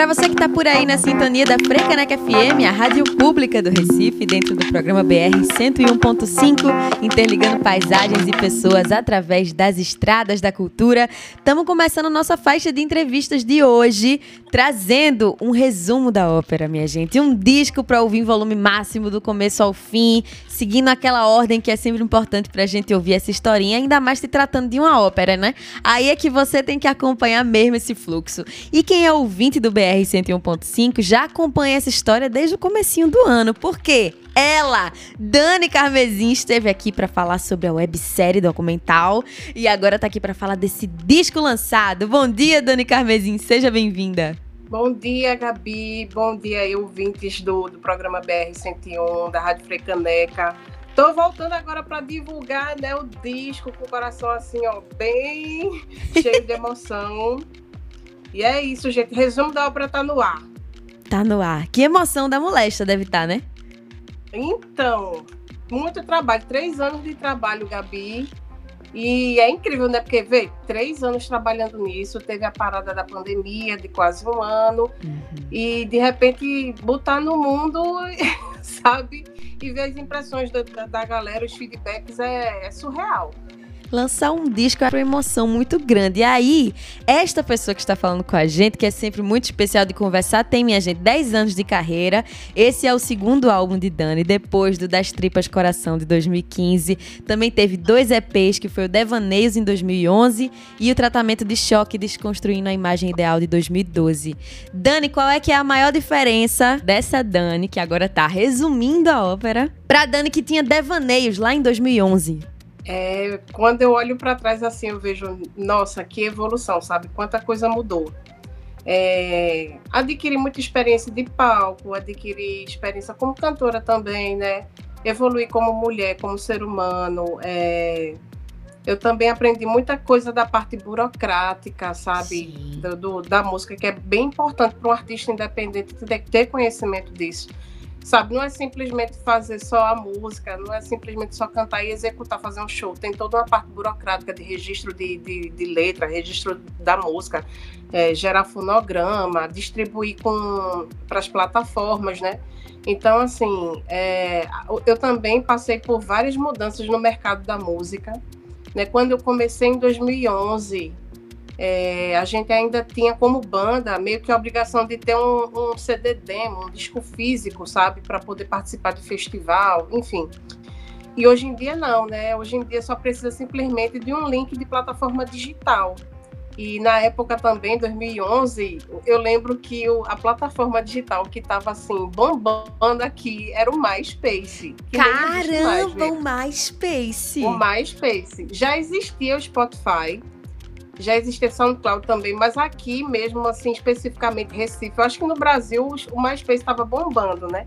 Para você que está por aí na sintonia da Frecaneca FM, a rádio pública do Recife, dentro do programa BR 101.5, interligando paisagens e pessoas através das estradas da cultura, estamos começando nossa faixa de entrevistas de hoje, trazendo um resumo da ópera, minha gente. Um disco para ouvir em volume máximo do começo ao fim, seguindo aquela ordem que é sempre importante para a gente ouvir essa historinha, ainda mais se tratando de uma ópera, né? Aí é que você tem que acompanhar mesmo esse fluxo. E quem é ouvinte do BR 101.5 já acompanha essa história desde o comecinho do ano. Por quê? Ela, Dani Carmesim, esteve aqui para falar sobre a websérie documental e agora está aqui para falar desse disco lançado. Bom dia, Dani Carmesim, seja bem-vinda. Bom dia, Gabi. Bom dia, ouvintes do, do programa BR 101, da Rádio Frecaneca. Tô voltando agora para divulgar né, o disco com o coração assim, ó, bem cheio de emoção. E é isso, gente. Resumo da obra tá no ar. Tá no ar. Que emoção da molesta deve estar, tá, né? Então, muito trabalho. Três anos de trabalho, Gabi. E é incrível, né? Porque, vê, três anos trabalhando nisso, teve a parada da pandemia de quase um ano, uhum. e de repente botar no mundo, sabe? E ver as impressões da, da galera, os feedbacks é, é surreal lançar um disco é uma emoção muito grande. E aí, esta pessoa que está falando com a gente, que é sempre muito especial de conversar, tem, minha gente, 10 anos de carreira. Esse é o segundo álbum de Dani, depois do Das Tripas Coração, de 2015. Também teve dois EPs, que foi o Devaneios, em 2011, e o Tratamento de Choque, Desconstruindo a Imagem Ideal, de 2012. Dani, qual é que é a maior diferença dessa Dani, que agora está resumindo a ópera, para Dani que tinha Devaneios lá em 2011? É, quando eu olho para trás assim, eu vejo, nossa, que evolução, sabe? Quanta coisa mudou. É, adquiri muita experiência de palco, adquiri experiência como cantora também, né? Evoluí como mulher, como ser humano. É, eu também aprendi muita coisa da parte burocrática, sabe? Do, do, da música, que é bem importante para um artista independente ter conhecimento disso. Sabe, não é simplesmente fazer só a música, não é simplesmente só cantar e executar, fazer um show. Tem toda uma parte burocrática de registro de, de, de letra, registro da música, é, gerar fonograma, distribuir para as plataformas, né? Então, assim, é, eu também passei por várias mudanças no mercado da música. Né? Quando eu comecei em 2011, é, a gente ainda tinha como banda meio que a obrigação de ter um, um CD demo, um disco físico, sabe, para poder participar de festival, enfim. E hoje em dia não, né? Hoje em dia só precisa simplesmente de um link de plataforma digital. E na época também, 2011, eu lembro que o, a plataforma digital que estava assim bombando aqui era o MySpace. Caramba, mais, o MySpace. O MySpace. Já existia o Spotify, já existia SoundCloud também, mas aqui mesmo, assim, especificamente Recife, eu acho que no Brasil o MySpace estava bombando, né?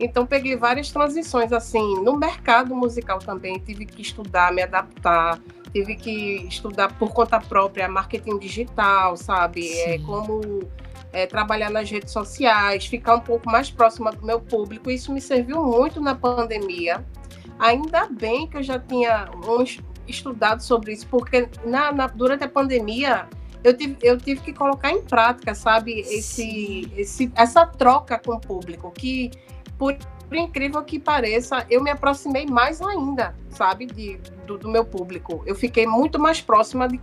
Então peguei várias transições, assim, no mercado musical também, tive que estudar, me adaptar, tive que estudar por conta própria marketing digital, sabe? É, como é, trabalhar nas redes sociais, ficar um pouco mais próxima do meu público. Isso me serviu muito na pandemia. Ainda bem que eu já tinha uns, estudado sobre isso, porque na, na, durante a pandemia eu tive, eu tive que colocar em prática, sabe, esse, esse, essa troca com o público, que por, incrível que pareça, eu me aproximei mais ainda, sabe, de, do, do meu público. Eu fiquei muito mais próxima de,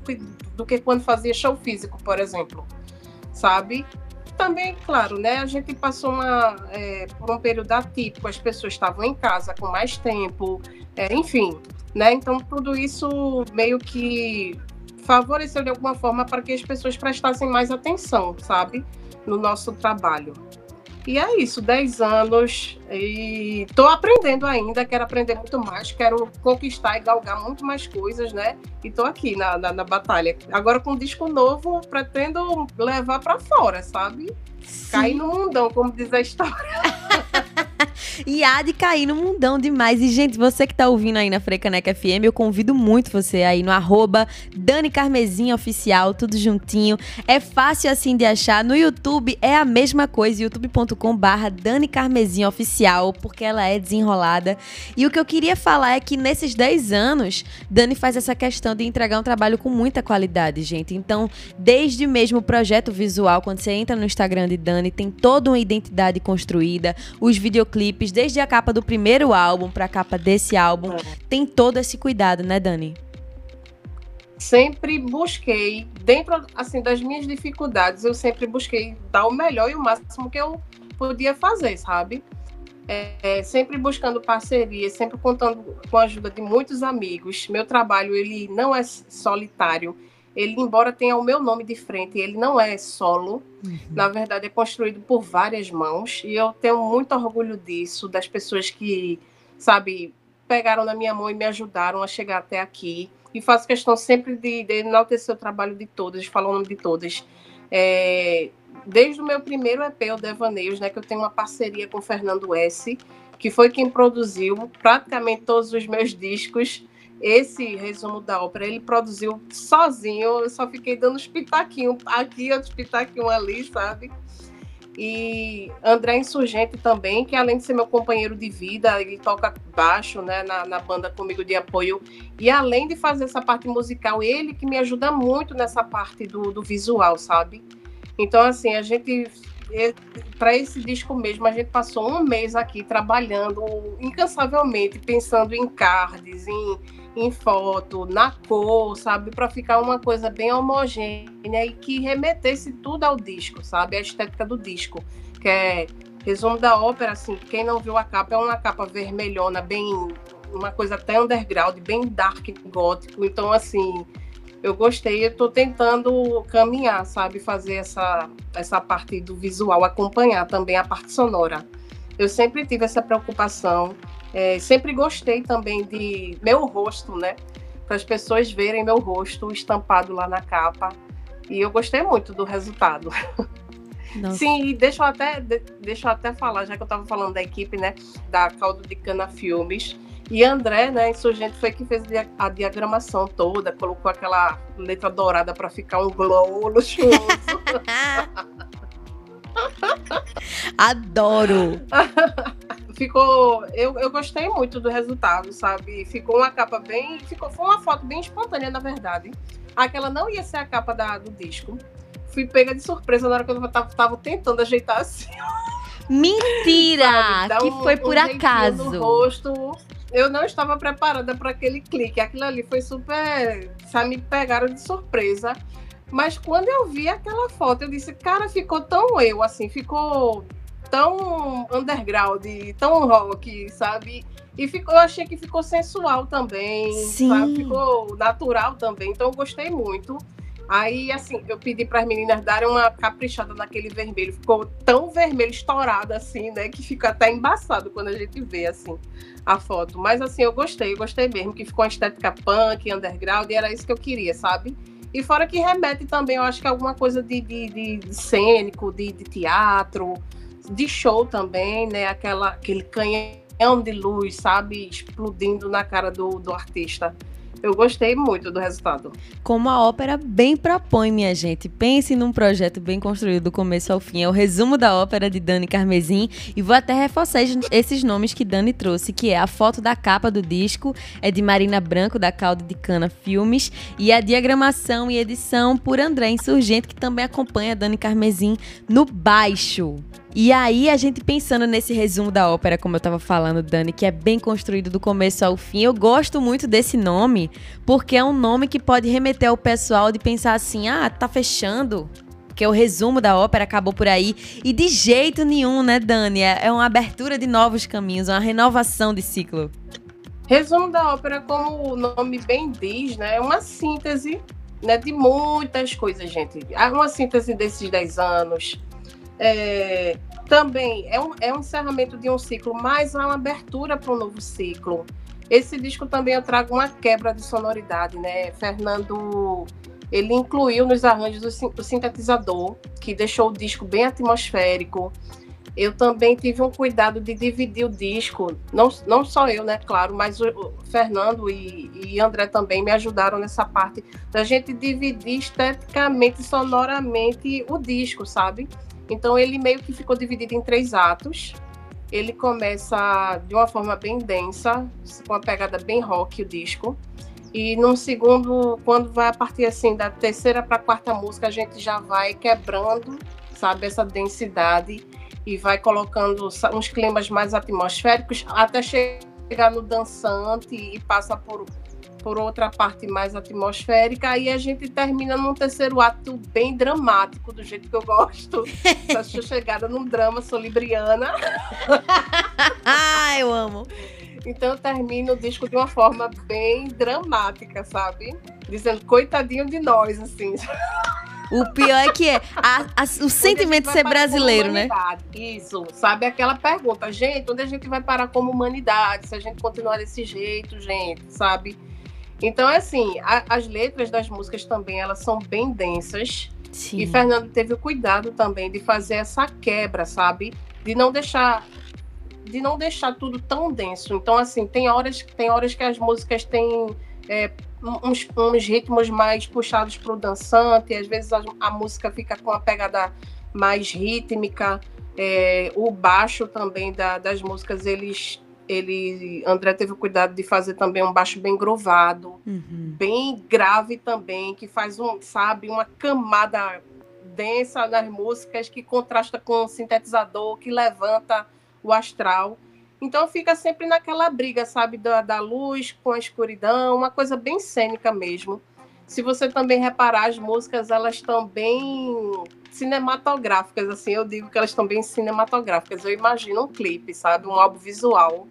do que quando fazia show físico, por exemplo, sabe? Também, claro, né, a gente passou uma, é, por um período atípico, as pessoas estavam em casa com mais tempo, é, enfim, né? Então, tudo isso meio que favoreceu de alguma forma para que as pessoas prestassem mais atenção, sabe? No nosso trabalho. E é isso, 10 anos e estou aprendendo ainda, quero aprender muito mais, quero conquistar e galgar muito mais coisas, né? E estou aqui na, na, na, batalha. Agora com um disco novo, pretendo levar para fora, sabe? Sim. Cair no mundão, como diz a história. e há de cair no mundão demais. E, gente, você que tá ouvindo aí na Frecaneca FM, eu convido muito você aí no arroba Dani Carmesim Oficial, tudo juntinho. É fácil assim de achar. No YouTube é a mesma coisa, youtube.com barra Dani Carmesim Oficial, porque ela é desenrolada. E o que eu queria falar é que nesses 10 anos, Dani faz essa questão de entregar um trabalho com muita qualidade, gente. Então, desde mesmo o projeto visual, quando você entra no Instagram de Dani, tem toda uma identidade construída, os videoclipes, desde a capa do primeiro álbum para a capa desse álbum, tem todo esse cuidado, né, Dani? Sempre busquei, dentro assim das minhas dificuldades, eu sempre busquei dar o melhor e o máximo que eu podia fazer, sabe? É, é, sempre buscando parceria, sempre contando com a ajuda de muitos amigos. Meu trabalho ele não é solitário. Ele, embora tenha o meu nome de frente, ele não é solo. Uhum. Na verdade, é construído por várias mãos. E eu tenho muito orgulho disso, das pessoas que, sabe, pegaram na minha mão e me ajudaram a chegar até aqui. E faço questão sempre de, de enaltecer o trabalho de todas, falar o nome de todas. É, desde o meu primeiro EP, o Devaneios, né, que eu tenho uma parceria com o Fernando S., que foi quem produziu praticamente todos os meus discos. Esse resumo da ópera, ele produziu sozinho, eu só fiquei dando os pitaquinhos aqui, outros pitaquinhos ali, sabe? E André Insurgente também, que além de ser meu companheiro de vida, ele toca baixo né, na, na, banda comigo de apoio. E além de fazer essa parte musical, ele que me ajuda muito nessa parte do, do visual, sabe? Então, assim, a gente, para esse disco mesmo, a gente passou um mês aqui trabalhando incansavelmente, pensando em cards, em, em foto, na cor, sabe? Para ficar uma coisa bem homogênea e que remetesse tudo ao disco, sabe? A estética do disco, que é resumo da ópera, assim, quem não viu a capa, é uma capa vermelhona, bem uma coisa até underground, bem dark gótico. Então, assim, eu gostei, eu estou tentando caminhar, sabe, fazer essa, essa parte do visual, acompanhar também a parte sonora. Eu sempre tive essa preocupação, é, sempre gostei também de meu rosto, né, para as pessoas verem meu rosto estampado lá na capa, e eu gostei muito do resultado. Nossa. Sim, e deixa eu até, deixa eu até falar, já que eu estava falando da equipe, né, da Caldo de Cana Filmes, e André, né, insurgente, foi que fez a diagramação toda, colocou aquela letra dourada para ficar um glow luxuoso. Adoro! ficou. Eu, eu gostei muito do resultado, sabe? Ficou uma capa bem. Ficou, foi uma foto bem espontânea, na verdade. Aquela não ia ser a capa da, do disco. Fui pega de surpresa na hora que eu tava, tava tentando ajeitar assim. Mentira! que um, foi por um acaso. No rosto eu não estava preparada para aquele clique. Aquilo ali foi super. Sabe, me pegaram de surpresa. Mas quando eu vi aquela foto, eu disse, cara, ficou tão eu, assim, ficou tão underground, tão rock, sabe? E ficou, eu achei que ficou sensual também, Sim. Sabe? ficou natural também. Então eu gostei muito. Aí, assim, eu pedi para as meninas darem uma caprichada naquele vermelho. Ficou tão vermelho, estourado, assim, né? Que fica até embaçado quando a gente vê, assim, a foto. Mas, assim, eu gostei, eu gostei mesmo. Que ficou uma estética punk, underground, e era isso que eu queria, sabe? E fora que remete também, eu acho que alguma coisa de, de, de, de cênico, de, de teatro, de show também, né? Aquela, aquele canhão de luz, sabe? Explodindo na cara do, do artista. Eu gostei muito do resultado. Como a ópera bem propõe, minha gente. Pense num projeto bem construído do começo ao fim. É o resumo da ópera de Dani Carmesim. E vou até reforçar esses nomes que Dani trouxe, que é a foto da capa do disco, é de Marina Branco, da Caldo de Cana Filmes, e a diagramação e edição por André Insurgente, que também acompanha Dani Carmesim no baixo. E aí, a gente pensando nesse resumo da ópera, como eu tava falando, Dani, que é bem construído do começo ao fim, eu gosto muito desse nome, porque é um nome que pode remeter ao pessoal de pensar assim: ah, tá fechando. Porque o resumo da ópera acabou por aí. E de jeito nenhum, né, Dani? É, é uma abertura de novos caminhos, uma renovação de ciclo. Resumo da ópera, como o nome bem diz, né, é uma síntese né, de muitas coisas, gente. É uma síntese desses 10 anos é, também é um, é um encerramento de um ciclo, mas é uma abertura para um novo ciclo. Esse disco também eu trago uma quebra de sonoridade, né? Fernando, ele incluiu nos arranjos o, sintetizador, que deixou o disco bem atmosférico. eu também tive um cuidado de dividir o disco, não, não só eu, né, claro, mas o Fernando e, e André também me ajudaram nessa parte da gente dividir esteticamente, sonoramente o disco, sabe? Então ele meio que ficou dividido em três atos. Ele começa de uma forma bem densa, com uma pegada bem rock o disco. E no segundo, quando vai a partir assim da terceira para a quarta música, a gente já vai quebrando, sabe, essa densidade e vai colocando uns climas mais atmosféricos até chegar no dançante e passa por, por outra parte mais atmosférica. Aí a gente termina num terceiro ato bem dramático, do jeito que eu gosto. Essa chegada num drama solibriana. ah, eu amo. Então eu termino o disco de uma forma bem dramática, sabe? Dizendo, coitadinho de nós, assim. O pior é que é a, a, o sentimento de ser brasileiro, né? Isso, sabe aquela pergunta, gente, onde a gente vai parar como humanidade se a gente continuar desse jeito, gente, sabe? Então, assim, a, as letras das músicas também, elas são bem densas. Sim. E Fernando teve o cuidado também de fazer essa quebra, sabe? De não deixar de não deixar tudo tão denso. Então, assim, tem horas, tem horas que as músicas têm é, uns, uns, ritmos mais puxados para o dançante, às vezes a, a, música fica com uma pegada mais rítmica. É, o baixo também da, das músicas, eles ele André teve o cuidado de fazer também um baixo bem grovado, uhum. bem grave também, que faz um, sabe, uma camada densa nas músicas que contrasta com o sintetizador, que levanta o astral. Então fica sempre naquela briga, sabe, da, da luz com a escuridão, uma coisa bem cênica mesmo. Se você também reparar, as músicas elas estão bem cinematográficas, assim, eu digo que elas estão bem cinematográficas. Eu imagino um clipe, sabe, um álbum visual.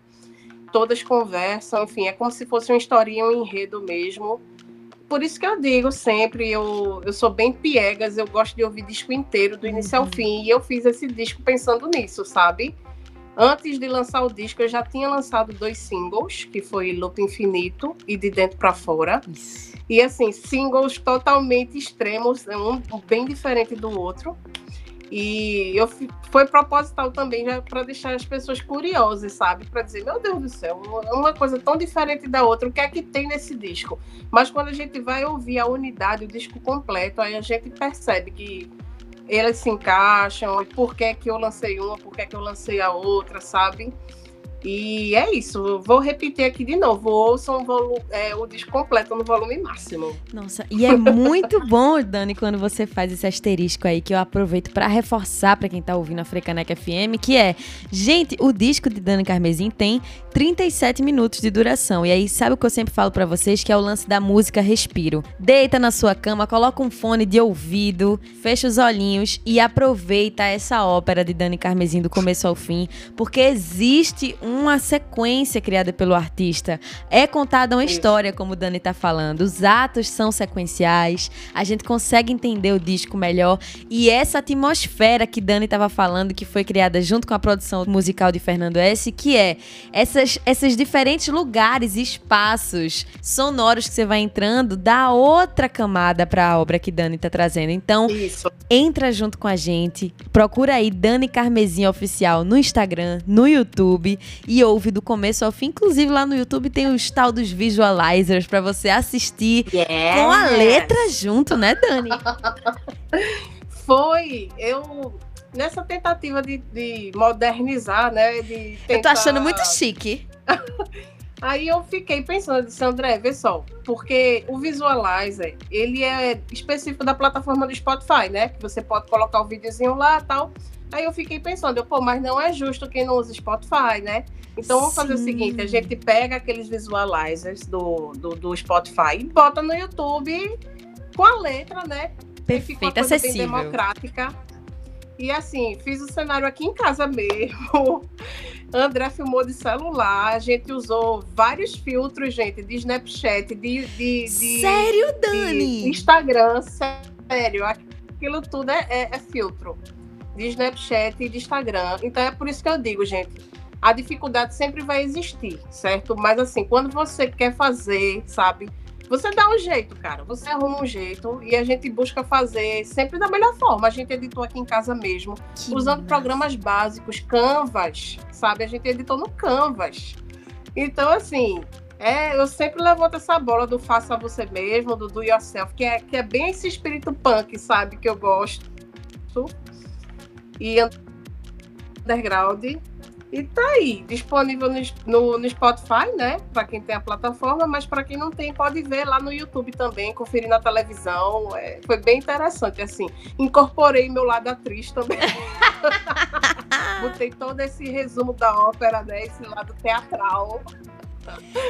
Todas conversam, enfim, é como se fosse uma historinha, um enredo mesmo. Por isso que eu digo sempre, eu, eu sou bem piegas, eu gosto de ouvir disco inteiro, do início ao uhum. fim, e eu fiz esse disco pensando nisso, sabe? Antes de lançar o disco, eu já tinha lançado dois singles, que foi Loop Infinito e De Dentro para Fora. Isso. E assim, singles totalmente extremos, um bem diferente do outro. E eu foi proposital também para deixar as pessoas curiosas, sabe? Para dizer, meu Deus do céu, uma coisa tão diferente da outra, o que é que tem nesse disco? Mas quando a gente vai ouvir a unidade, o disco completo, aí a gente percebe que elas se encaixam, e por que, que eu lancei uma, por que, que eu lancei a outra, sabe? E é isso, vou repetir aqui de novo. Ouçam o, é, o disco completo no volume máximo. Nossa, e é muito bom, Dani, quando você faz esse asterisco aí, que eu aproveito para reforçar para quem tá ouvindo a Frecaneca FM, que é, gente, o disco de Dani Carmesim tem 37 minutos de duração. E aí, sabe o que eu sempre falo para vocês, que é o lance da música respiro. Deita na sua cama, coloca um fone de ouvido, fecha os olhinhos e aproveita essa ópera de Dani Carmesim do começo ao fim, porque existe um uma sequência criada pelo artista. É contada uma história, como o Dani tá falando. Os atos são sequenciais, a gente consegue entender o disco melhor. E essa atmosfera que Dani estava falando, que foi criada junto com a produção musical de Fernando S., que é essas, esses diferentes lugares e espaços sonoros que você vai entrando, dá outra camada para a obra que Dani tá trazendo. Então, Isso. entra junto com a gente, procura aí Dani Carmesim Oficial no Instagram, no YouTube e ouve do começo ao fim. Inclusive lá no YouTube tem os tal dos visualizers para você assistir yes. com a letra junto, né, Dani? Foi. Eu nessa tentativa de, de modernizar, né, de tentar... Eu tô achando muito chique. Aí eu fiquei pensando, disse, André, vê só, porque o Visualizer, ele é específico da plataforma do Spotify, né? Que você pode colocar o videozinho lá e tal. Aí eu fiquei pensando, eu, pô, mas não é justo quem não usa Spotify, né? Então vamos Sim. fazer o seguinte: a gente pega aqueles visualizers do, do, do, Spotify e bota no YouTube com a letra, né? Perfeito, acessível. Bem democrática. E assim, fiz o cenário aqui em casa mesmo. André filmou de celular, a gente usou vários filtros, gente, de Snapchat, de. de, de sério, Dani? De Instagram, sério. Aquilo tudo é, é, é filtro de Snapchat e de Instagram. Então é por isso que eu digo, gente, a dificuldade sempre vai existir, certo? Mas assim, quando você quer fazer, sabe, Você dá um jeito, cara. Você arruma um jeito e a gente busca fazer sempre da melhor forma. A gente editou aqui em casa mesmo, que usando massa. programas básicos, Canvas, sabe? A gente editou no Canvas. Então, assim, é, eu sempre levanto essa bola do faça você mesmo, do do yourself, que é, que é bem esse espírito punk, sabe? Que eu gosto. E underground. E tá aí, disponível no, no, no Spotify, né? Para quem tem a plataforma, mas para quem não tem, pode ver lá no YouTube também, conferir na televisão. É, foi bem interessante, assim. Incorporei meu lado atriz também. Botei todo esse resumo da ópera, né? Esse lado teatral.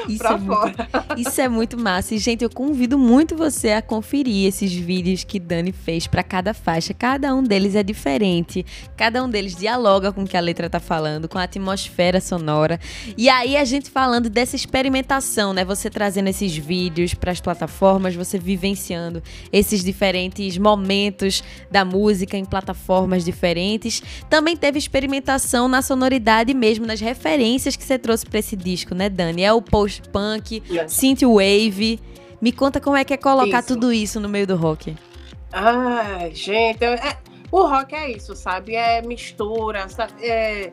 Isso é, muito, isso é muito massa. E, gente, eu convido muito você a conferir esses vídeos que Dani fez para cada faixa. Cada um deles é diferente. Cada um deles dialoga com o que a letra tá falando, com a atmosfera sonora. E aí, a gente falando dessa experimentação, né? Você trazendo esses vídeos para as plataformas, você vivenciando esses diferentes momentos da música em plataformas diferentes. Também teve experimentação na sonoridade mesmo, nas referências que você trouxe para esse disco, né, Dani? É o post-punk, yes. synthwave. Me conta como é que é colocar isso. tudo isso no meio do rock. Ai, gente, é, o rock é isso, sabe? É mistura, sabe? É,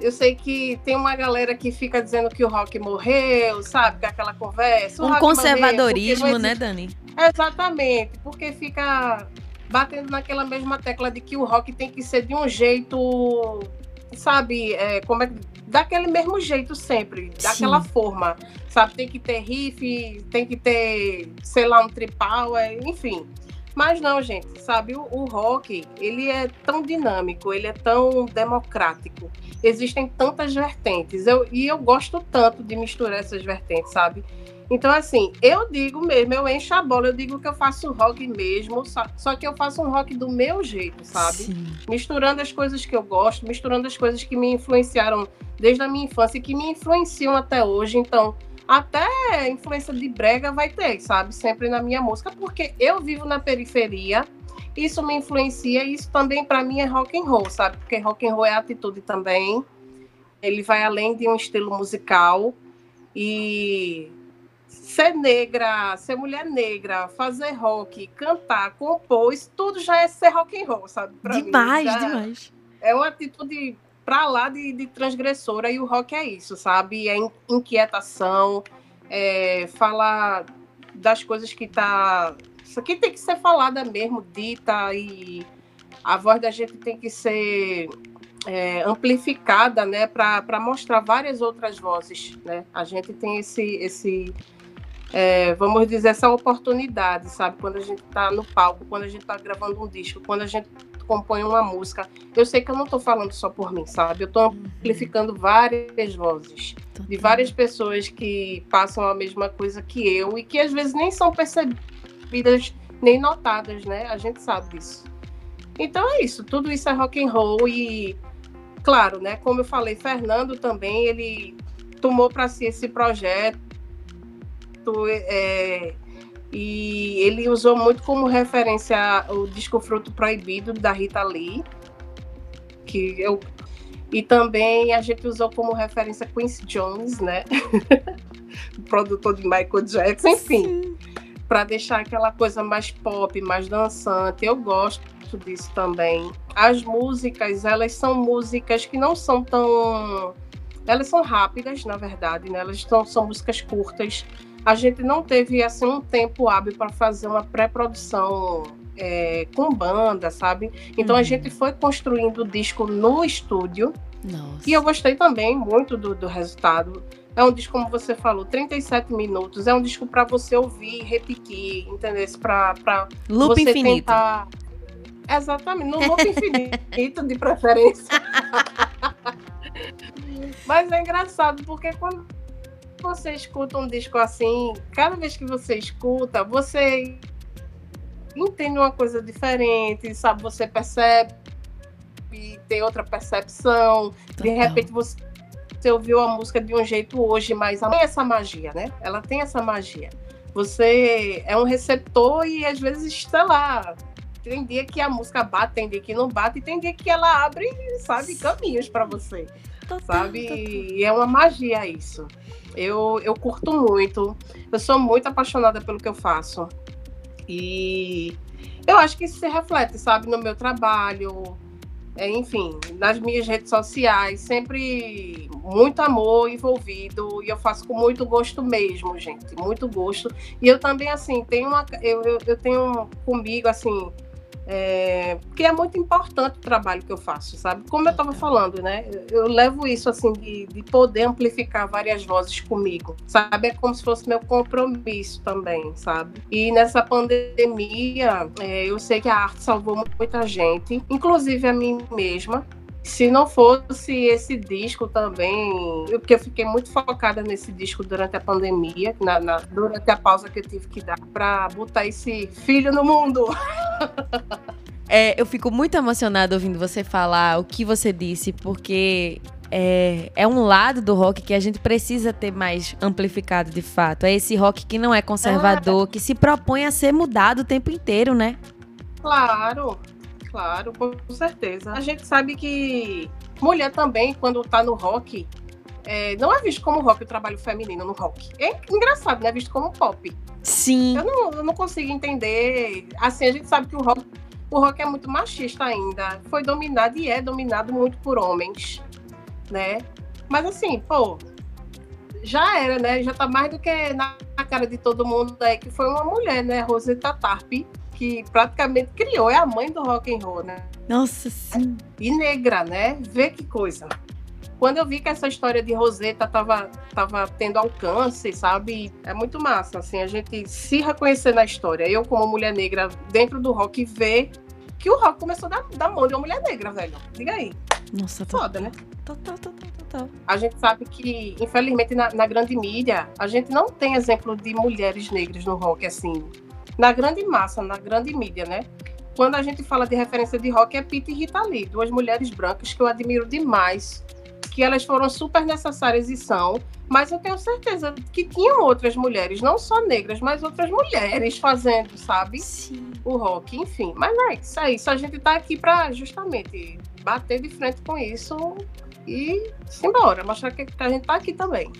eu sei que tem uma galera que fica dizendo que o rock morreu, sabe? Que é aquela conversa. Um conservadorismo, né, Dani? Exatamente, porque fica batendo naquela mesma tecla de que o rock tem que ser de um jeito, sabe? É, como é daquele mesmo jeito sempre, daquela Sim. forma, sabe? Tem que ter riff, tem que ter, sei lá, um tripal, enfim. Mas não, gente, sabe? O, o, rock, ele é tão dinâmico, ele é tão democrático. Existem tantas vertentes. Eu, e eu gosto tanto de misturar essas vertentes, sabe? Então, assim, eu digo mesmo, eu encho a bola, eu digo que eu faço rock mesmo, só que eu faço um rock do meu jeito, sabe? Sim. Misturando as coisas que eu gosto, misturando as coisas que me influenciaram desde a minha infância e que me influenciam até hoje. Então, até influência de brega vai ter, sabe? Sempre na minha música, porque eu vivo na periferia, isso me influencia e isso também para mim é rock and roll, sabe? Porque rock and roll é atitude também. Ele vai além de um estilo musical e ser negra, ser mulher negra, fazer rock, cantar, compor, isso tudo já é ser rock and roll, sabe? Pra demais, mim, demais. É uma atitude para lá de, de, transgressora e o rock é isso, sabe? É inquietação, é falar das coisas que tá. Isso aqui tem que ser falada mesmo, dita, e a voz da gente tem que ser é, amplificada, né, para mostrar várias outras vozes, né? A gente tem esse, esse é, vamos dizer, essa oportunidade, sabe? Quando a gente está no palco, quando a gente está gravando um disco, quando a gente compõe uma música. Eu sei que eu não estou falando só por mim, sabe? Eu estou uhum. amplificando várias vozes de várias pessoas que passam a mesma coisa que eu e que às vezes nem são percebidas nem notadas, né? A gente sabe disso. Então é isso, tudo isso é rock and roll e claro, né, como eu falei, Fernando também, ele tomou para si esse projeto é, e ele usou muito como referência o disco Fruto Proibido da Rita Lee, que eu e também a gente usou como referência Quincy Jones, né? o produtor de Michael Jackson, enfim, para deixar aquela coisa mais pop, mais dançante. Eu gosto disso também. As músicas, elas são músicas que não são tão elas são rápidas, na verdade, né? Elas são, são músicas curtas a gente não teve assim um tempo hábil para fazer uma pré-produção é, com banda, sabe? Então uhum. a gente foi construindo o disco no estúdio. Nossa. E eu gostei também muito do, do resultado. É um disco, como você falou, 37 minutos. É um disco para você ouvir, repetir, entendeu? Para você infinito. tentar. Exatamente, no loop infinito, de preferência. Mas é engraçado, porque quando você escuta um disco assim, cada vez que você escuta, você entende uma coisa diferente, sabe? Você percebe e tem outra percepção. Total. De repente você, você ouviu a música de um jeito hoje, mas ela tem essa magia, né? Ela tem essa magia. Você é um receptor e às vezes, sei lá, tem dia que a música bate, tem dia que não bate, e tem dia que ela abre, sabe, caminhos para você. Total, sabe? Total. E é uma magia isso. Eu, eu curto muito. Eu sou muito apaixonada pelo que eu faço. E eu acho que isso se reflete, sabe, no meu trabalho, é, enfim, nas minhas redes sociais, sempre muito amor envolvido e eu faço com muito gosto mesmo, gente, muito gosto. E eu também, assim, tenho uma, eu, eu, eu tenho comigo, assim, é, porque é muito importante o trabalho que eu faço, sabe? Como eu estava falando, né? Eu levo isso assim de, de, poder amplificar várias vozes comigo, sabe? É como se fosse meu compromisso também, sabe? E nessa pandemia, é, eu sei que a arte salvou muita gente, inclusive a mim mesma, se não fosse esse disco também, porque eu fiquei muito focada nesse disco durante a pandemia, na, na, durante a pausa que eu tive que dar para botar esse filho no mundo. É, eu fico muito emocionada ouvindo você falar o que você disse, porque é, é, um lado do rock que a gente precisa ter mais amplificado de fato. É esse rock que não é conservador, que se propõe a ser mudado o tempo inteiro, né? Claro, Claro, com certeza. A gente sabe que mulher também, quando tá no rock, é, não é visto como rock o trabalho feminino no rock. É engraçado, né? É visto como pop. Sim. Eu não, eu não consigo entender. Assim, a gente sabe que o rock, o rock é muito machista ainda. Foi dominado e é dominado muito por homens, né? Mas assim, pô, já era, né? Já tá mais do que na cara de todo mundo aí que foi uma mulher, né? Rosetta Tarpe, que praticamente criou, é a mãe do rock and roll, né? Nossa, sim. E negra, né? Vê que coisa. Quando eu vi que essa história de Rosetta tava, tava tendo alcance, sabe? É muito massa, assim, a gente se reconhecer na história. Eu, como mulher negra, dentro do rock, ver que o rock começou da, da mão de uma mulher negra, velho. Diga aí. Nossa, foda, né? Total, total, total. A gente sabe que, infelizmente, na, na grande mídia, a gente não tem exemplo de mulheres negras no rock, assim, na grande massa, na grande mídia, né? Quando a gente fala de referência de rock, é Pete e Rita Lee, duas mulheres brancas que eu admiro demais, que elas foram super necessárias e são, mas eu tenho certeza que tinham outras mulheres, não só negras, mas outras mulheres fazendo, sabe? Sim. O rock, enfim. Mas é isso aí, só a gente tá aqui para justamente bater de frente com isso e embora, mostrar que a gente tá aqui também.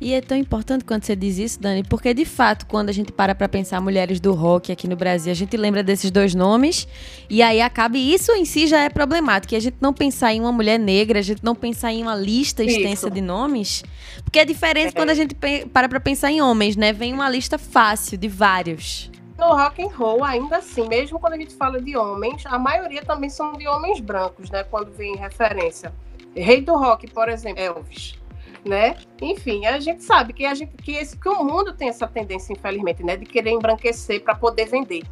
E é tão importante quando você diz isso, Dani, porque de fato, quando a gente para para pensar mulheres do rock aqui no Brasil, a gente lembra desses dois nomes e aí acaba. E isso em si já é problemático. E a gente não pensar em uma mulher negra, a gente não pensar em uma lista extensa isso. de nomes. Porque é diferente é. quando a gente para para pensar em homens, né? Vem uma lista fácil de vários. No rock and roll, ainda assim, mesmo quando a gente fala de homens, a maioria também são de homens brancos, né? Quando vem referência. Rei do rock, por exemplo, Elvis né? Enfim, a gente sabe que a gente que esse que o mundo tem essa tendência, infelizmente, né, de querer embranquecer para poder vender,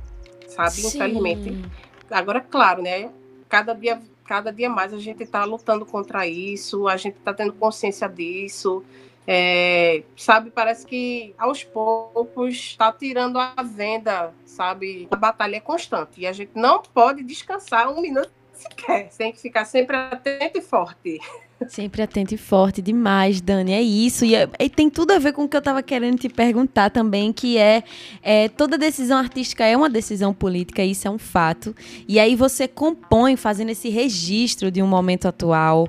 sabe? Sim. Infelizmente. Agora, claro, né? Cada dia, cada dia mais a gente está lutando contra isso, a gente está tendo consciência disso. É, sabe, parece que aos poucos está tirando a venda, sabe? A batalha é constante e a gente não pode descansar um minuto sequer. Tem que ficar sempre atento e forte. Sempre atento e forte demais, Dani. É isso. E, é, e, tem tudo a ver com o que eu estava querendo te perguntar também, que é, é, toda decisão artística é uma decisão política, isso é um fato. E aí você compõe fazendo esse registro de um momento atual,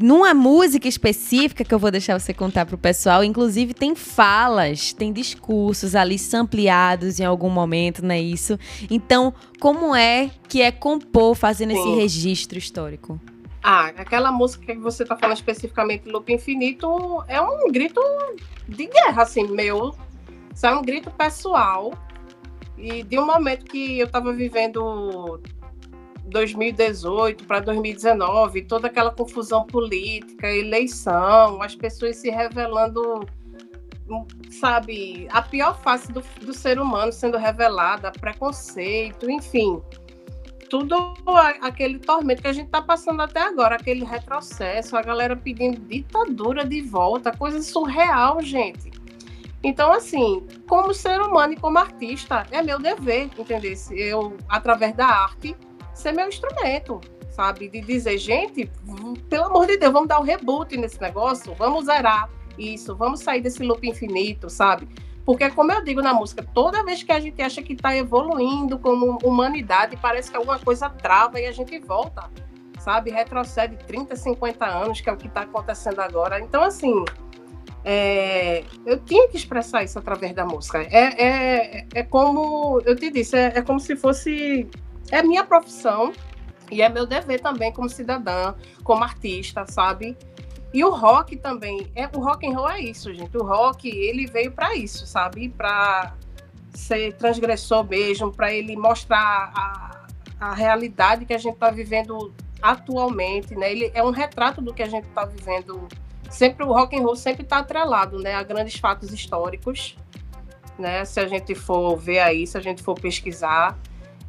numa música específica que eu vou deixar você contar pro pessoal, inclusive tem falas, tem discursos ali sampleados em algum momento, não é isso? Então, como é que é compor fazendo esse registro histórico? Ah, aquela música que você está falando especificamente, Loop Infinito, é um grito de guerra, assim, meu. Isso é um grito pessoal. E de um momento que eu estava vivendo 2018 para 2019, toda aquela confusão política, eleição, as pessoas se revelando, sabe, a pior face do, do ser humano sendo revelada, preconceito, enfim tudo aquele tormento que a gente está passando até agora, aquele retrocesso, a galera pedindo ditadura de volta, coisa surreal, gente. Então, assim, como ser humano e como artista, é meu dever, entender? Eu, através da arte, ser meu instrumento, sabe? De dizer, gente, pelo amor de Deus, vamos dar um reboot nesse negócio, vamos zerar isso, vamos sair desse loop infinito, sabe? Porque, como eu digo na música, toda vez que a gente acha que está evoluindo como humanidade, parece que alguma coisa trava e a gente volta, sabe? Retrocede 30, 50 anos, que é o que está acontecendo agora. Então, assim, é, eu tinha que expressar isso através da música. É, é, é como, eu te disse, é, é como se fosse. É minha profissão e é meu dever também como cidadã, como artista, sabe? E o rock também, é, o rock and roll é isso, gente. O rock, ele veio para isso, sabe? Para ser transgressor mesmo, para ele mostrar a, a realidade que a gente está vivendo atualmente, né? Ele é um retrato do que a gente está vivendo. Sempre o rock and roll sempre está atrelado, né, a grandes fatos históricos, né? Se a gente for ver aí, se a gente for pesquisar,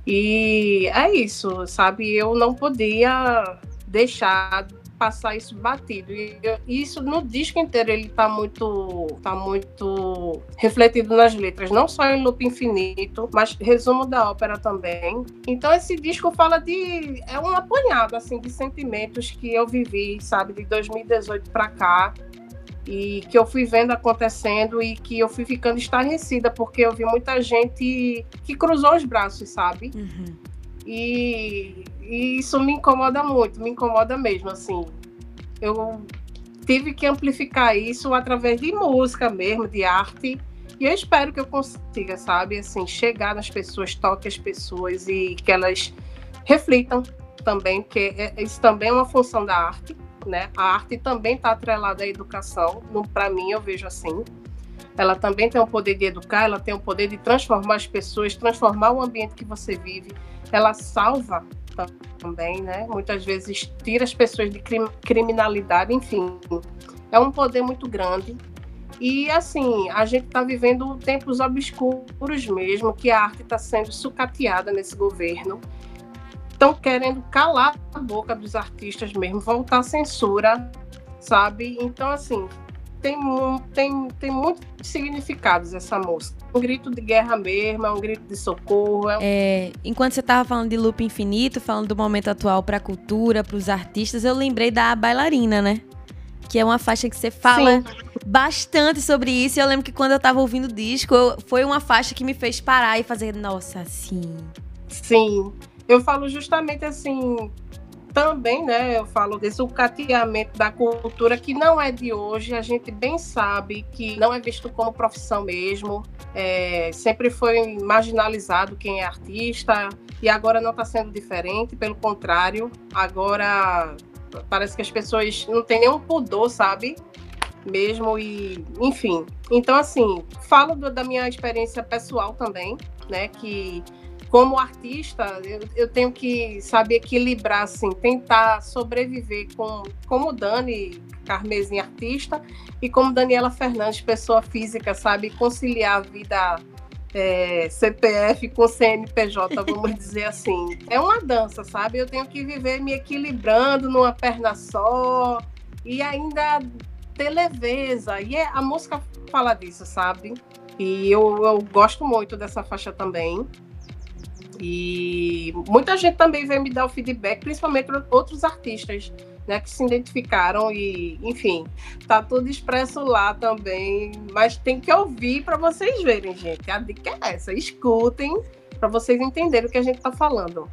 e é isso, sabe? Eu não podia deixar passar isso batido. E isso no disco inteiro ele tá muito tá muito refletido nas letras, não só em Loop Infinito, mas resumo da ópera também. Então esse disco fala de é um apanhado assim de sentimentos que eu vivi, sabe, de 2018 para cá e que eu fui vendo acontecendo e que eu fui ficando estarrecida porque eu vi muita gente que cruzou os braços, sabe? Uhum. E, e, isso me incomoda muito, me incomoda mesmo, assim. Eu tive que amplificar isso através de música mesmo, de arte, e eu espero que eu consiga, sabe, assim, chegar nas pessoas, toque as pessoas e que elas reflitam também, porque é, isso também é uma função da arte, né? A arte também está atrelada à educação, para mim eu vejo assim. Ela também tem o poder de educar, ela tem o poder de transformar as pessoas, transformar o ambiente que você vive. Ela salva também, né? Muitas vezes tira as pessoas de criminalidade, enfim. É um poder muito grande. E assim, a gente está vivendo tempos obscuros mesmo, que a arte está sendo sucateada nesse governo estão querendo calar a boca dos artistas mesmo, voltar à censura, sabe? Então, assim, tem, tem, tem muitos significados essa música. Um grito de guerra mesmo, é um grito de socorro. É... É, enquanto você estava falando de Loop Infinito, falando do momento atual para a cultura, para os artistas, eu lembrei da Bailarina, né? Que é uma faixa que você fala Sim. bastante sobre isso. E eu lembro que quando eu estava ouvindo o disco, eu, foi uma faixa que me fez parar e fazer, nossa, sim. Sim. Eu falo justamente assim, também, né, eu falo desse cateamento da cultura que não é de hoje, a gente bem sabe que não é visto como profissão mesmo, é, sempre foi marginalizado quem é artista e agora não está sendo diferente, pelo contrário, agora parece que as pessoas não têm nenhum pudor, sabe? Mesmo e, enfim. Então, assim, falo do, da minha experiência pessoal também, né, que como artista, eu, eu, tenho que saber equilibrar, assim, tentar sobreviver com, como Dani Carmesim, artista, e como Daniela Fernandes, pessoa física, sabe? Conciliar a vida é, CPF com CNPJ, vamos dizer assim. É uma dança, sabe? Eu tenho que viver me equilibrando numa perna só e ainda ter leveza. E é, a música fala disso, sabe? E eu, eu gosto muito dessa faixa também. E muita gente também veio me dar o feedback, principalmente outros artistas, né, que se identificaram e, enfim, tá tudo expresso lá também, mas tem que ouvir para vocês verem, gente. A dica é essa, escutem para vocês entenderem o que a gente tá falando.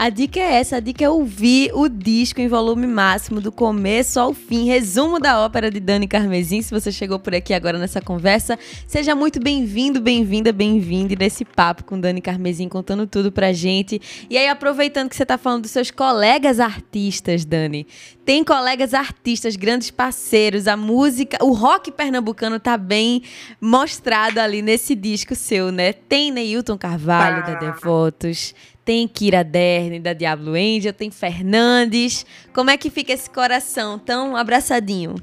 A dica é essa, a dica é ouvir o disco em volume máximo, do começo ao fim. Resumo da ópera de Dani Carmesim. Se você chegou por aqui agora nessa conversa, seja muito bem-vindo, bem-vinda, bem-vinde nesse papo com Dani Carmesim, contando tudo pra gente. E aí, aproveitando que você tá falando dos seus colegas artistas, Dani, tem colegas artistas, grandes parceiros, a música, o rock pernambucano tá bem mostrado ali nesse disco seu, né? Tem Neilton Carvalho, da Devotos, tem Kira Derne, da Diablo Angel, tem Fernandes. Como é que fica esse coração tão abraçadinho?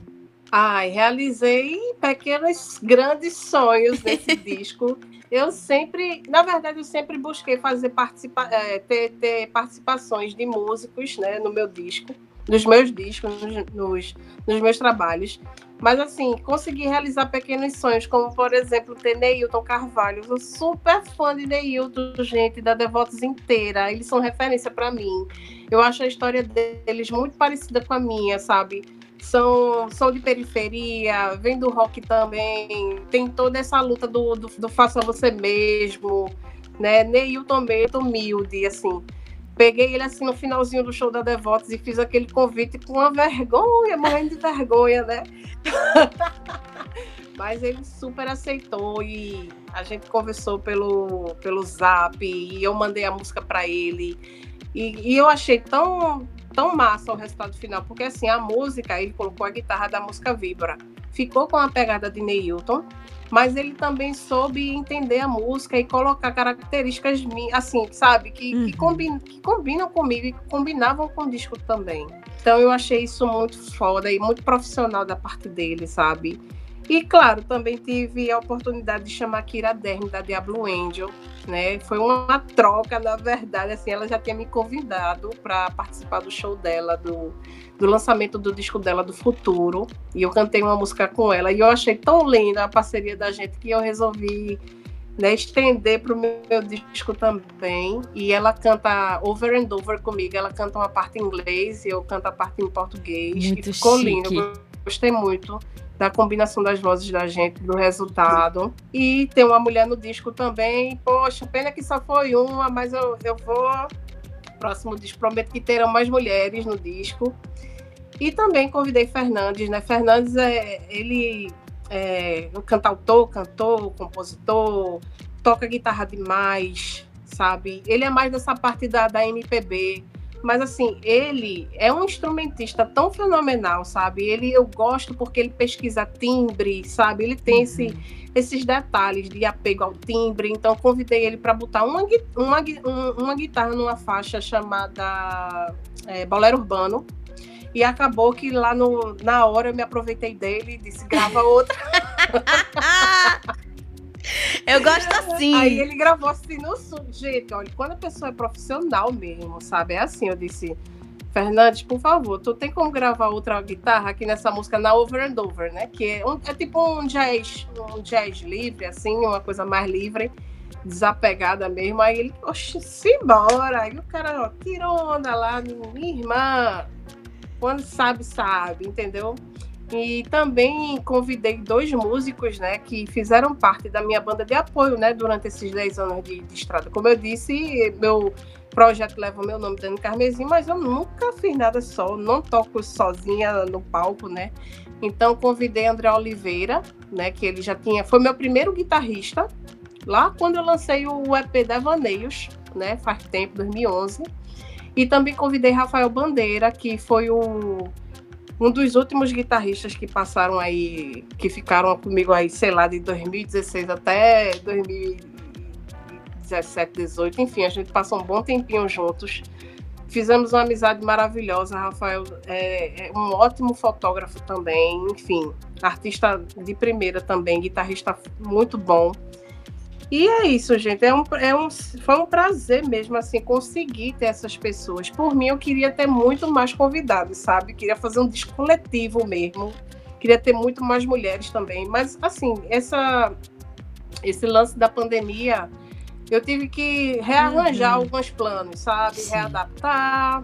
Ai, realizei pequenos grandes sonhos nesse disco. Eu sempre, na verdade, eu sempre busquei fazer participa é, ter, ter, participações de músicos né, no meu disco, nos meus discos, nos, nos, nos meus trabalhos. Mas, assim, consegui realizar pequenos sonhos, como, por exemplo, ter Neilton Carvalho. Eu sou super fã de Neilton, gente, da Devotos inteira. Eles são referência para mim. Eu acho a história deles muito parecida com a minha, sabe? São, são de periferia, vem do rock também. Tem toda essa luta do, do, do faça você mesmo, né? Neilton meio humilde, assim. Peguei ele assim no finalzinho do show da Devotos e fiz aquele convite com uma vergonha, morrendo de vergonha, né? Mas ele super aceitou e a gente conversou pelo, pelo zap e eu mandei a música para ele. E, e, eu achei tão, tão massa o resultado final, porque assim, a música, ele colocou a guitarra da música Vibra. Ficou com a pegada de Neilton, mas ele também soube entender a música e colocar características assim, sabe, que, uhum. que, combinam, que combinam comigo e que combinavam com o disco também. Então eu achei isso muito foda e muito profissional da parte dele, sabe? E claro, também tive a oportunidade de chamar Kira Derme da Diablo Angel, né? Foi uma troca, na verdade, assim, ela já tinha me convidado para participar do show dela, do, do lançamento do disco dela do Futuro, e eu cantei uma música com ela, e eu achei tão linda a parceria da gente que eu resolvi né, estender para o meu, disco também. E ela canta over and over comigo. Ela canta uma parte em inglês e eu canto a parte em português. Muito e ficou chique. lindo. Gostei muito da combinação das vozes da gente, do resultado. E tem uma mulher no disco também. Poxa, pena que só foi uma, mas eu, eu vou. Próximo disco, prometo que terão mais mulheres no disco. E também convidei Fernandes, né? Fernandes é ele é um cantautor, cantor, compositor, toca guitarra demais, sabe? Ele é mais dessa parte da, da MPB mas assim, ele é um instrumentista tão fenomenal, sabe? Ele eu gosto porque ele pesquisa timbre, sabe? Ele tem uhum. esse, esses detalhes de apego ao timbre. Então convidei ele para botar uma, uma, uma guitarra numa faixa chamada é, Bolero Urbano. E acabou que lá no, na hora eu me aproveitei dele e disse: grava outra. Eu gosto assim. Aí ele gravou assim no sul. Gente, olha, quando a pessoa é profissional mesmo, sabe? É assim, eu disse, Fernandes, por favor, tu tem como gravar outra guitarra aqui nessa música na Over and Over, né? Que é, um, é tipo um jazz, um jazz livre, assim, uma coisa mais livre, desapegada mesmo. Aí ele, oxe, simbora. Aí o cara, ó, tirou onda lá, minha irmã. Quando sabe, sabe, entendeu? E também convidei dois músicos, né, que fizeram parte da minha banda de apoio, né, durante esses 10 anos de, de estrada. Como eu disse, meu projeto leva o meu nome, Dani Carmesim, mas eu nunca fiz nada só, não toco sozinha no palco, né. Então convidei André Oliveira, né, que ele já tinha, foi meu primeiro guitarrista, lá quando eu lancei o EP Devaneios, né, faz tempo, 2011. E também convidei Rafael Bandeira, que foi o um dos últimos guitarristas que passaram aí, que ficaram comigo aí, sei lá, de 2016 até 2017, 18, enfim, a gente passou um bom tempinho juntos. Fizemos uma amizade maravilhosa. Rafael é, é um ótimo fotógrafo também, enfim, artista de primeira também, guitarrista muito bom. E é isso, gente. É um, é um, foi um prazer mesmo, assim, conseguir ter essas pessoas. Por mim, eu queria ter muito mais convidados, sabe? Queria fazer um disco coletivo mesmo. Queria ter muito mais mulheres também. Mas, assim, essa, esse lance da pandemia, eu tive que rearranjar uhum. alguns planos, sabe? Sim. Readaptar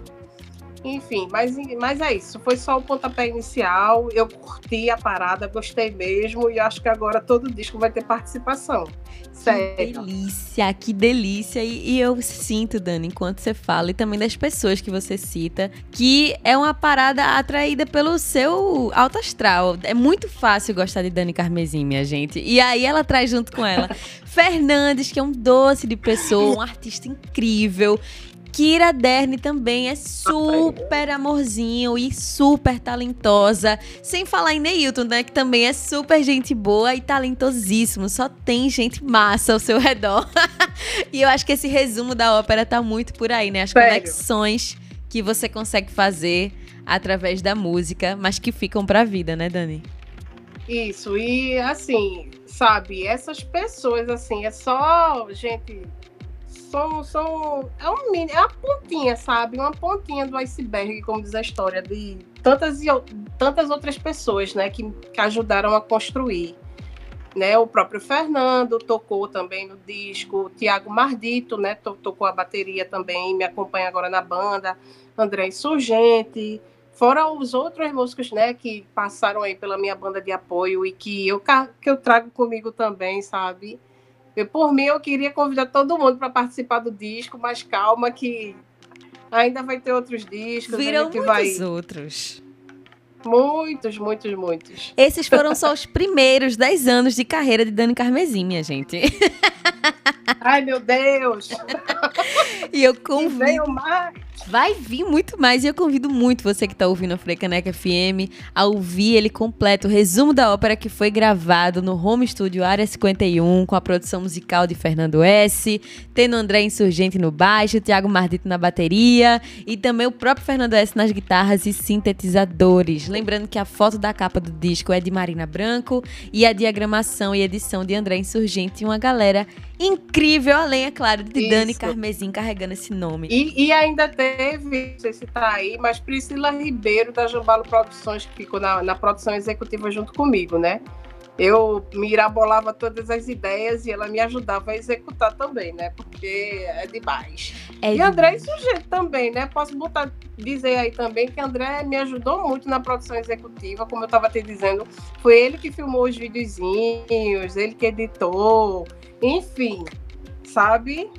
enfim, mas, mas é isso. Foi só o pontapé inicial. Eu curti a parada, gostei mesmo. E acho que agora todo disco vai ter participação. Sério. Que delícia, que delícia. E, e, eu sinto, Dani, enquanto você fala, e também das pessoas que você cita, que é uma parada atraída pelo seu alto astral. É muito fácil gostar de Dani Carmesim, minha gente. E aí ela traz junto com ela Fernandes, que é um doce de pessoa, um artista incrível. Kira Derne também é super amorzinho e super talentosa. Sem falar em Neilton, né? Que também é super gente boa e talentosíssimo. Só tem gente massa ao seu redor. e eu acho que esse resumo da ópera tá muito por aí, né? As Sério? conexões que você consegue fazer através da música, mas que ficam pra vida, né, Dani? Isso, e assim, sabe, essas pessoas, assim, é só gente são, são é, um mini, é uma pontinha, sabe? Uma pontinha do iceberg, como diz a história, de tantas, e, tantas outras pessoas, né, que, que ajudaram a construir. Né, o próprio Fernando tocou também no disco, o Tiago Mardito, né, tocou a bateria também, me acompanha agora na banda, André Insurgente, fora os outros músicos, né, que passaram aí pela minha banda de apoio e que eu, que eu trago comigo também, sabe? Eu, por mim, eu queria convidar todo mundo para participar do disco, mas calma que Ainda vai ter outros discos. Viram muitos vai... outros. Muitos, muitos, muitos. Esses foram só os primeiros 10 anos de carreira de Dani Carmesim, minha gente. Ai, meu Deus! e eu convido. Vai vir muito mais e eu convido muito você que está ouvindo a Frecaneca FM a ouvir ele completo, o resumo da ópera que foi gravado no Home Studio Área 51, com a produção musical de Fernando S., tendo André Insurgente no baixo, Thiago Mardito na bateria e também o próprio Fernando S. nas guitarras e sintetizadores. Lembrando que a foto da capa do disco é de Marina Branco e a diagramação e edição de André Insurgente e uma galera incrível, além, é claro, de Isso. Dani Carmesim carregando esse nome. E, e, ainda teve, não sei se tá aí, mas Priscila Ribeiro da Jambalo Produções, que ficou na, na produção executiva junto comigo, né? Eu mirabolava todas as ideias e ela me ajudava a executar também, né? Porque é demais. É e André é sujeito também, né? Posso botar, dizer aí também que André me ajudou muito na produção executiva, como eu estava te dizendo. Foi ele que filmou os videozinhos, ele que editou, enfim, sabe?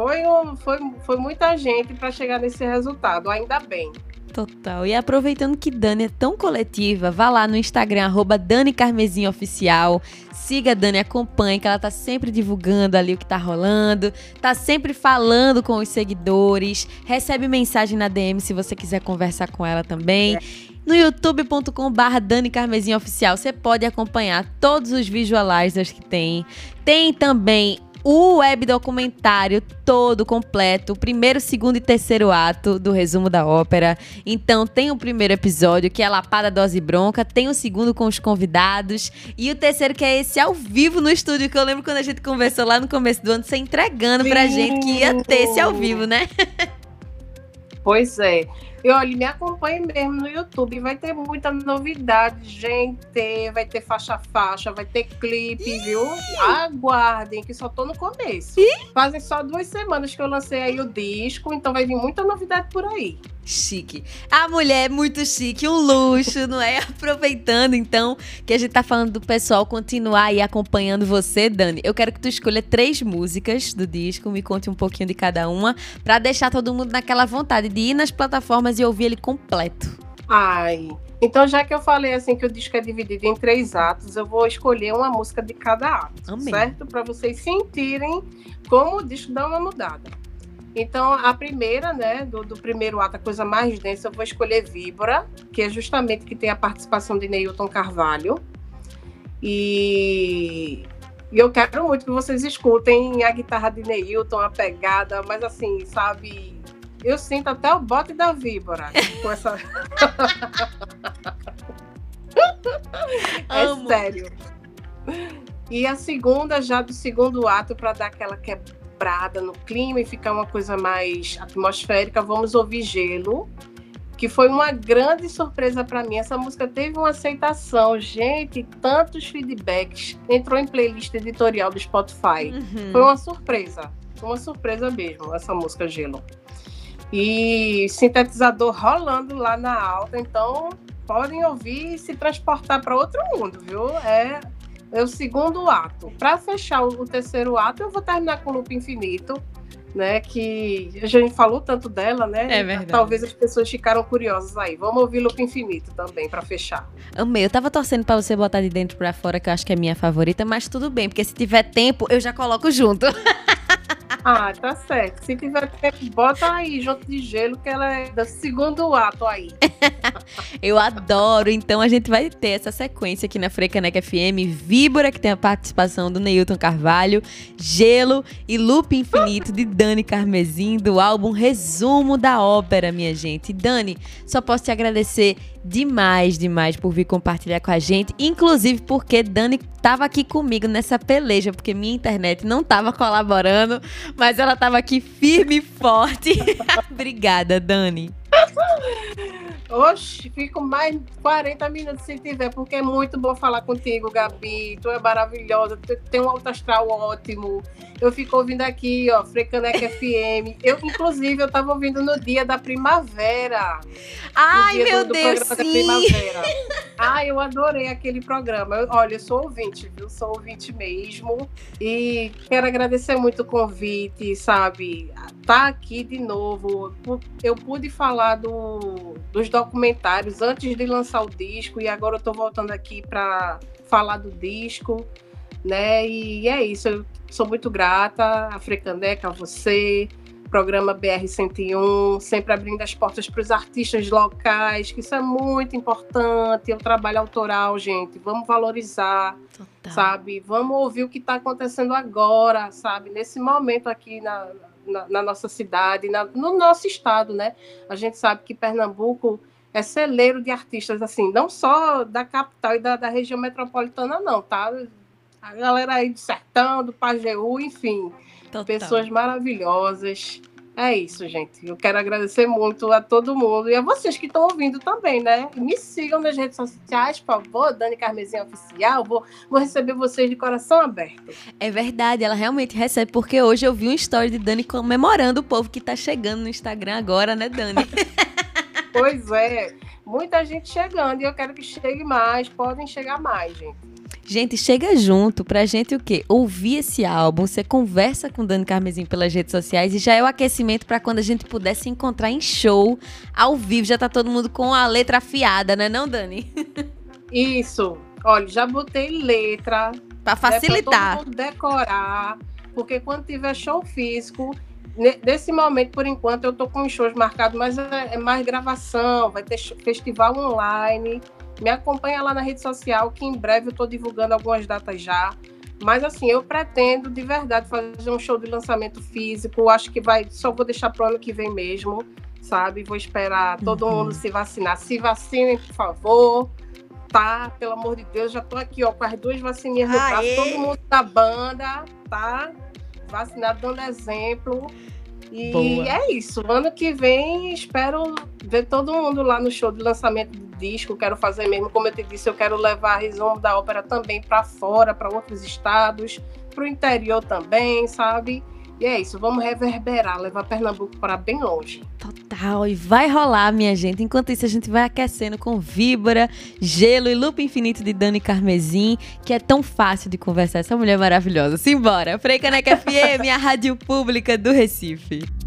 Foi, um, foi, foi muita gente para chegar nesse resultado, ainda bem. Total. E aproveitando que Dani é tão coletiva, vá lá no Instagram, arroba Dani Carmesim Oficial. Siga a Dani, acompanhe, que ela tá sempre divulgando ali o que tá rolando, tá sempre falando com os seguidores, recebe mensagem na DM se você quiser conversar com ela também. É. No youtube.com/barra Dani Carmesim Oficial, você pode acompanhar todos os visualizers que tem. Tem também o web documentário todo completo, o primeiro, segundo e terceiro ato do resumo da ópera. Então tem o primeiro episódio, que é Lapada Dose Bronca, tem o segundo com os convidados e o terceiro que é esse ao vivo no estúdio, que eu lembro quando a gente conversou lá no começo do ano, você entregando Sim. pra gente que ia ter esse ao vivo, né? Pois é. E olha, me acompanhe mesmo no YouTube, vai ter muita novidade, gente. Vai ter faixa-faixa, vai ter clipe, Ih! viu? Aguardem, que só tô no começo. Ih! Fazem só duas semanas que eu lancei aí o disco, então vai vir muita novidade por aí chique. A mulher é muito chique, um luxo, não é? Aproveitando então que a gente tá falando do pessoal continuar aí acompanhando você, Dani. Eu quero que tu escolha três músicas do disco, me conte um pouquinho de cada uma, para deixar todo mundo naquela vontade de ir nas plataformas e ouvir ele completo. Ai, então já que eu falei assim que o disco é dividido em três atos, eu vou escolher uma música de cada ato, Amém. certo? Para vocês sentirem como o disco dá uma mudada. Então, a primeira, né, do, do, primeiro ato, a coisa mais densa, eu vou escolher Víbora, que é justamente que tem a participação de Neilton Carvalho. E, e eu quero muito que vocês escutem a guitarra de Neilton, a pegada, mas assim, sabe, eu sinto até o bote da Víbora com essa. é sério. E a segunda, já do segundo ato, para dar aquela quebrada quebrada no clima e ficar uma coisa mais atmosférica, vamos ouvir Gelo, que foi uma grande surpresa para mim. Essa música teve uma aceitação, gente, tantos feedbacks, entrou em playlist editorial do Spotify. Uhum. Foi uma surpresa, uma surpresa mesmo, essa música Gelo. E sintetizador rolando lá na alta, então podem ouvir e se transportar para outro mundo, viu? É é o segundo ato. Para fechar o, terceiro ato, eu vou terminar com o Loop Infinito, né? Que a gente falou tanto dela, né? É verdade. Talvez as pessoas ficaram curiosas aí. Vamos ouvir Loop Infinito também para fechar. Amei. Eu tava torcendo para você botar de dentro para fora, que eu acho que é minha favorita, mas tudo bem, porque se tiver tempo, eu já coloco junto. Ah, tá certo. Se tiver tempo, bota aí junto de gelo, que ela é do segundo ato aí. Eu adoro. Então a gente vai ter essa sequência aqui na Frecaneca FM. Víbora, que tem a participação do Neilton Carvalho. Gelo e Loop Infinito de Dani Carmesim, do álbum Resumo da Ópera, minha gente. Dani, só posso te agradecer demais, demais por vir compartilhar com a gente. Inclusive porque Dani estava aqui comigo nessa peleja, porque minha internet não estava colaborando, mas ela estava aqui firme e forte. Obrigada, Dani. Oxe, fico mais 40 minutos se tiver, porque é muito bom falar contigo, Gabi. Tu é maravilhosa, tu tem um alto astral ótimo. Eu fico ouvindo aqui, ó, Frecaneca FM. Eu, inclusive, eu tava ouvindo no dia da primavera. Ai, dia meu do, do Deus, sim. Ah, eu adorei aquele programa. Eu, olha, eu sou ouvinte, viu? Sou ouvinte mesmo. E quero agradecer muito o convite, sabe? Tá aqui de novo. Eu pude falar do, dos documentários antes de lançar o disco e agora eu tô voltando aqui para falar do disco, né? E é isso. Eu sou muito grata a Frecandeca, a você, programa BR-101, sempre abrindo as portas para os artistas locais, que isso é muito importante, é o trabalho autoral, gente, vamos valorizar, Total. sabe? Vamos ouvir o que está acontecendo agora, sabe? Nesse momento aqui na, na, na nossa cidade, na, no nosso estado, né? A gente sabe que Pernambuco é celeiro de artistas, assim, não só da capital e da, da região metropolitana, não, tá? A galera aí do Sertão, do Pajeú, enfim Total. Pessoas maravilhosas. É isso, gente. Eu quero agradecer muito a todo mundo e a vocês que estão ouvindo também, né? Me sigam nas redes sociais, por favor, Dani Carmezinha Oficial. Vou, vou receber vocês de coração aberto. É verdade, ela realmente recebe, porque hoje eu vi um story de Dani comemorando o povo que está chegando no Instagram agora, né, Dani? pois é. Muita gente chegando e eu quero que chegue mais. Podem chegar mais, gente. Gente, chega junto pra gente o quê? Ouvir esse álbum, você conversa com Dani Carmesim pelas redes sociais e já é o aquecimento para quando a gente puder se encontrar em show, ao vivo, já tá todo mundo com a letra afiada, né não, Dani? Isso. Olha, já botei letra. Pra facilitar. Né, pra todo mundo decorar, porque quando tiver show físico, nesse momento, por enquanto, eu tô com shows marcados, mas é, é mais gravação, vai ter festival online. Me acompanha lá na rede social, que em breve eu estou divulgando algumas datas já. Mas assim, eu pretendo de verdade fazer um show de lançamento físico. Acho que vai, só vou deixar para o ano que vem mesmo, sabe? Vou esperar todo uhum. mundo se vacinar. Se vacinem, por favor. Tá? Pelo amor de Deus, já tô aqui, ó, com as duas vacininhas no braço, todo mundo da banda, tá? Vacinado dando exemplo. E Boa. é isso. Ano que vem espero ver todo mundo lá no show de lançamento do disco. Quero fazer mesmo, como eu te disse, eu quero levar a resumo da ópera também para fora, para outros estados, para o interior também, sabe? E é isso, vamos reverberar, levar Pernambuco para bem longe. Total, e vai rolar, minha gente. Enquanto isso, a gente vai aquecendo com Vibra, Gelo e Lupa Infinito de Dani Carmesim, que é tão fácil de conversar. Essa mulher maravilhosa. Simbora! Freicaneca FM, a rádio pública do Recife.